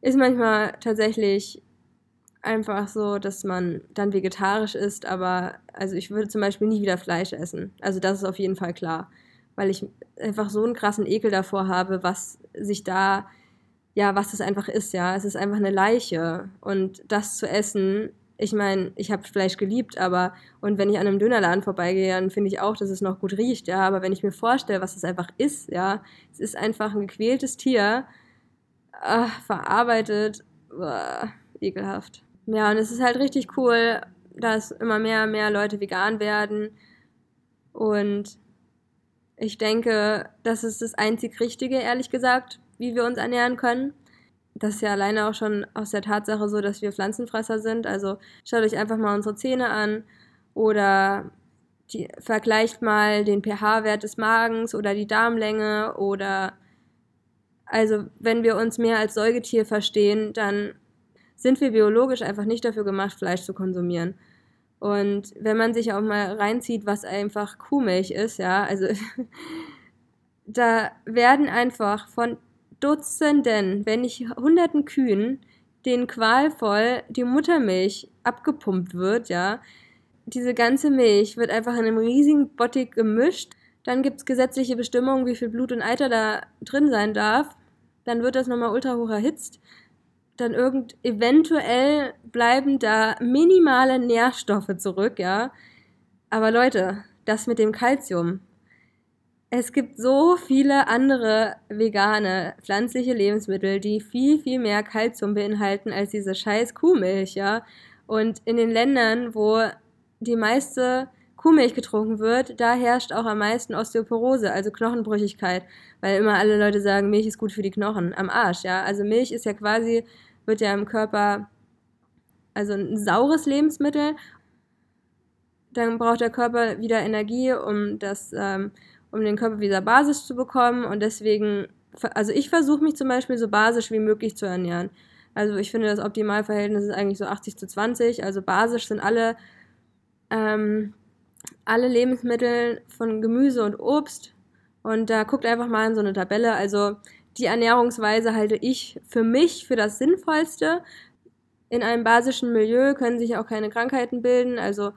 ist manchmal tatsächlich einfach so, dass man dann vegetarisch ist, aber also ich würde zum Beispiel nie wieder Fleisch essen. Also das ist auf jeden Fall klar, weil ich einfach so einen krassen Ekel davor habe, was sich da, ja, was das einfach ist, ja. Es ist einfach eine Leiche und das zu essen, ich meine, ich habe Fleisch geliebt, aber und wenn ich an einem Dönerladen vorbeigehe, dann finde ich auch, dass es noch gut riecht, ja. Aber wenn ich mir vorstelle, was es einfach ist, ja, es ist einfach ein gequältes Tier, ach, verarbeitet, boah, ekelhaft. Ja, und es ist halt richtig cool, dass immer mehr und mehr Leute vegan werden. Und ich denke, das ist das einzig Richtige, ehrlich gesagt, wie wir uns ernähren können. Das ist ja alleine auch schon aus der Tatsache so, dass wir Pflanzenfresser sind. Also schaut euch einfach mal unsere Zähne an oder die, vergleicht mal den pH-Wert des Magens oder die Darmlänge oder also wenn wir uns mehr als Säugetier verstehen, dann sind wir biologisch einfach nicht dafür gemacht, Fleisch zu konsumieren. Und wenn man sich auch mal reinzieht, was einfach Kuhmilch ist, ja, also da werden einfach von Dutzenden, wenn nicht hunderten Kühen, denen qualvoll die Muttermilch abgepumpt wird, ja. Diese ganze Milch wird einfach in einem riesigen Bottich gemischt. Dann gibt es gesetzliche Bestimmungen, wie viel Blut und Eiter da drin sein darf. Dann wird das nochmal ultra hoch erhitzt dann irgend eventuell bleiben da minimale Nährstoffe zurück, ja. Aber Leute, das mit dem Kalzium. Es gibt so viele andere vegane, pflanzliche Lebensmittel, die viel, viel mehr Kalzium beinhalten als diese scheiß Kuhmilch, ja. Und in den Ländern, wo die meiste Kuhmilch getrunken wird, da herrscht auch am meisten Osteoporose, also Knochenbrüchigkeit, weil immer alle Leute sagen, Milch ist gut für die Knochen. Am Arsch, ja. Also Milch ist ja quasi, wird ja im Körper, also ein saures Lebensmittel. Dann braucht der Körper wieder Energie, um das, ähm, um den Körper wieder basisch zu bekommen. Und deswegen, also ich versuche mich zum Beispiel so basisch wie möglich zu ernähren. Also ich finde, das Optimalverhältnis ist eigentlich so 80 zu 20. Also basisch sind alle ähm, alle Lebensmittel von Gemüse und Obst. Und da guckt einfach mal in so eine Tabelle. Also die Ernährungsweise halte ich für mich für das Sinnvollste. In einem basischen Milieu können sich auch keine Krankheiten bilden. Also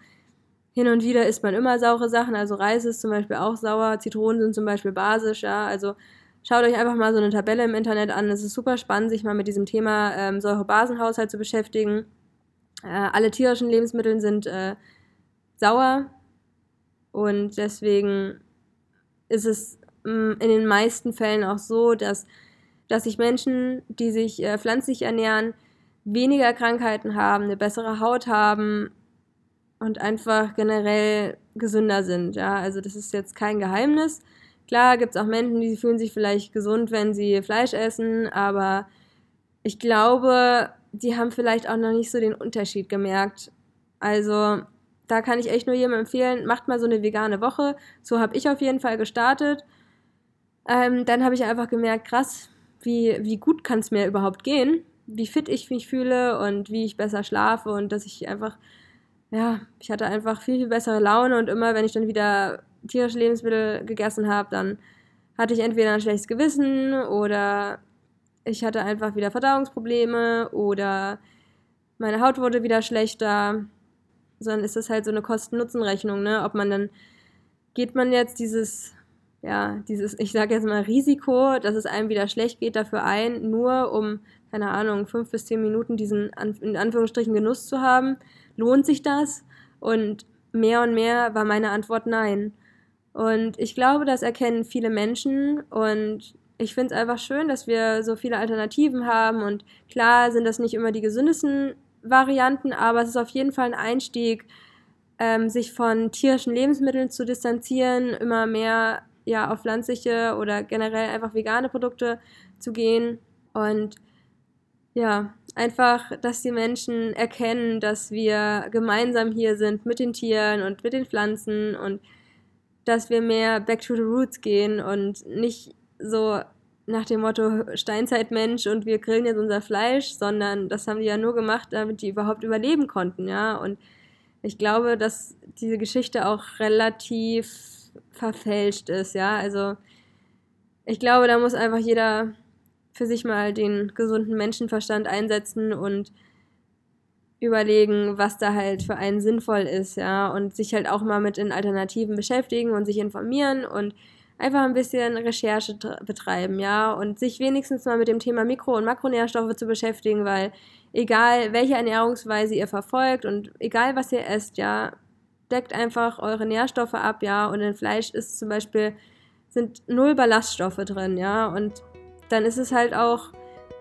hin und wieder isst man immer saure Sachen. Also Reis ist zum Beispiel auch sauer. Zitronen sind zum Beispiel basisch. Ja, also schaut euch einfach mal so eine Tabelle im Internet an. Es ist super spannend, sich mal mit diesem Thema ähm, Säure-Basen-Haushalt zu beschäftigen. Äh, alle tierischen Lebensmittel sind äh, sauer, und deswegen ist es mm, in den meisten Fällen auch so, dass, dass sich Menschen, die sich äh, pflanzlich ernähren, weniger Krankheiten haben, eine bessere Haut haben und einfach generell gesünder sind. Ja, also das ist jetzt kein Geheimnis. Klar gibt es auch Menschen, die fühlen sich vielleicht gesund, wenn sie Fleisch essen, aber ich glaube, die haben vielleicht auch noch nicht so den Unterschied gemerkt. Also da kann ich echt nur jedem empfehlen, macht mal so eine vegane Woche. So habe ich auf jeden Fall gestartet. Ähm, dann habe ich einfach gemerkt, krass, wie, wie gut kann es mir überhaupt gehen, wie fit ich mich fühle und wie ich besser schlafe und dass ich einfach, ja, ich hatte einfach viel, viel bessere Laune und immer, wenn ich dann wieder tierische Lebensmittel gegessen habe, dann hatte ich entweder ein schlechtes Gewissen oder ich hatte einfach wieder Verdauungsprobleme oder meine Haut wurde wieder schlechter. Sondern ist das halt so eine Kosten-Nutzen-Rechnung, ne? Ob man dann, geht man jetzt dieses, ja, dieses, ich sage jetzt mal Risiko, dass es einem wieder schlecht geht, dafür ein, nur um, keine Ahnung, fünf bis zehn Minuten diesen, in Anführungsstrichen, Genuss zu haben? Lohnt sich das? Und mehr und mehr war meine Antwort nein. Und ich glaube, das erkennen viele Menschen und ich finde es einfach schön, dass wir so viele Alternativen haben und klar sind das nicht immer die gesündesten Varianten, aber es ist auf jeden Fall ein Einstieg, ähm, sich von tierischen Lebensmitteln zu distanzieren, immer mehr ja, auf pflanzliche oder generell einfach vegane Produkte zu gehen und ja, einfach, dass die Menschen erkennen, dass wir gemeinsam hier sind mit den Tieren und mit den Pflanzen und dass wir mehr back to the roots gehen und nicht so nach dem Motto Steinzeitmensch und wir grillen jetzt unser Fleisch, sondern das haben die ja nur gemacht, damit die überhaupt überleben konnten, ja. Und ich glaube, dass diese Geschichte auch relativ verfälscht ist, ja. Also ich glaube, da muss einfach jeder für sich mal den gesunden Menschenverstand einsetzen und überlegen, was da halt für einen sinnvoll ist, ja, und sich halt auch mal mit den Alternativen beschäftigen und sich informieren und einfach ein bisschen Recherche betreiben, ja, und sich wenigstens mal mit dem Thema Mikro- und Makronährstoffe zu beschäftigen, weil egal welche Ernährungsweise ihr verfolgt und egal was ihr esst, ja, deckt einfach eure Nährstoffe ab, ja, und in Fleisch ist zum Beispiel sind null Ballaststoffe drin, ja, und dann ist es halt auch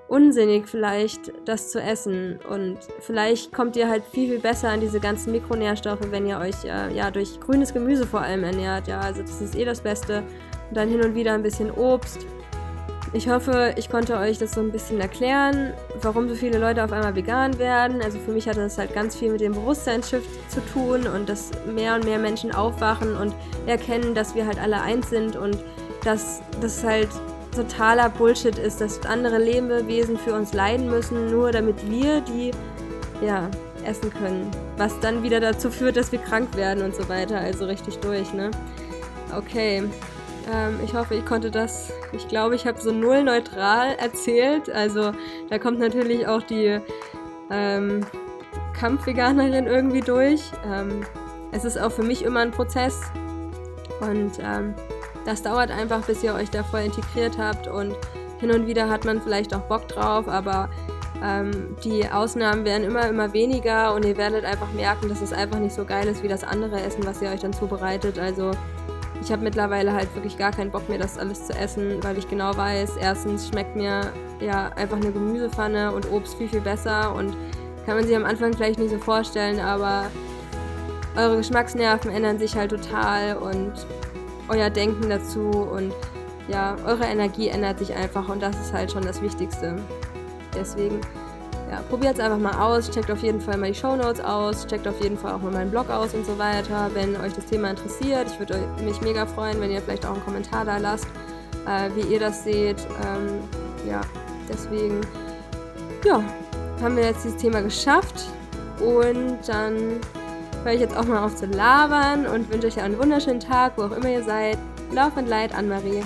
unsinnig vielleicht, das zu essen. Und vielleicht kommt ihr halt viel, viel besser an diese ganzen Mikronährstoffe, wenn ihr euch äh, ja durch grünes Gemüse vor allem ernährt. Ja, also das ist eh das Beste. Und dann hin und wieder ein bisschen Obst. Ich hoffe, ich konnte euch das so ein bisschen erklären, warum so viele Leute auf einmal vegan werden. Also für mich hatte das halt ganz viel mit dem Bewusstseinsschiff zu tun und dass mehr und mehr Menschen aufwachen und erkennen, dass wir halt alle eins sind und dass das halt totaler Bullshit ist, dass andere Lebewesen für uns leiden müssen, nur damit wir die ja, essen können. Was dann wieder dazu führt, dass wir krank werden und so weiter. Also richtig durch, ne? Okay. Ähm, ich hoffe, ich konnte das. Ich glaube, ich habe so null neutral erzählt. Also da kommt natürlich auch die ähm, Kampfveganerin irgendwie durch. Ähm, es ist auch für mich immer ein Prozess. Und ähm, das dauert einfach, bis ihr euch da voll integriert habt und hin und wieder hat man vielleicht auch Bock drauf, aber ähm, die Ausnahmen werden immer, immer weniger und ihr werdet einfach merken, dass es einfach nicht so geil ist wie das andere Essen, was ihr euch dann zubereitet. Also ich habe mittlerweile halt wirklich gar keinen Bock mehr, das alles zu essen, weil ich genau weiß, erstens schmeckt mir ja einfach eine Gemüsepfanne und Obst viel, viel besser und kann man sich am Anfang vielleicht nicht so vorstellen, aber eure Geschmacksnerven ändern sich halt total und euer Denken dazu und ja, eure Energie ändert sich einfach und das ist halt schon das Wichtigste. Deswegen, ja, probiert es einfach mal aus, checkt auf jeden Fall mal die Show Notes aus, checkt auf jeden Fall auch mal meinen Blog aus und so weiter, wenn euch das Thema interessiert. Ich würde mich mega freuen, wenn ihr vielleicht auch einen Kommentar da lasst, äh, wie ihr das seht. Ähm, ja, deswegen, ja, haben wir jetzt dieses Thema geschafft und dann höre ich jetzt auch mal auf zu labern und wünsche euch einen wunderschönen Tag, wo auch immer ihr seid. Lauf und Leid, Anne-Marie.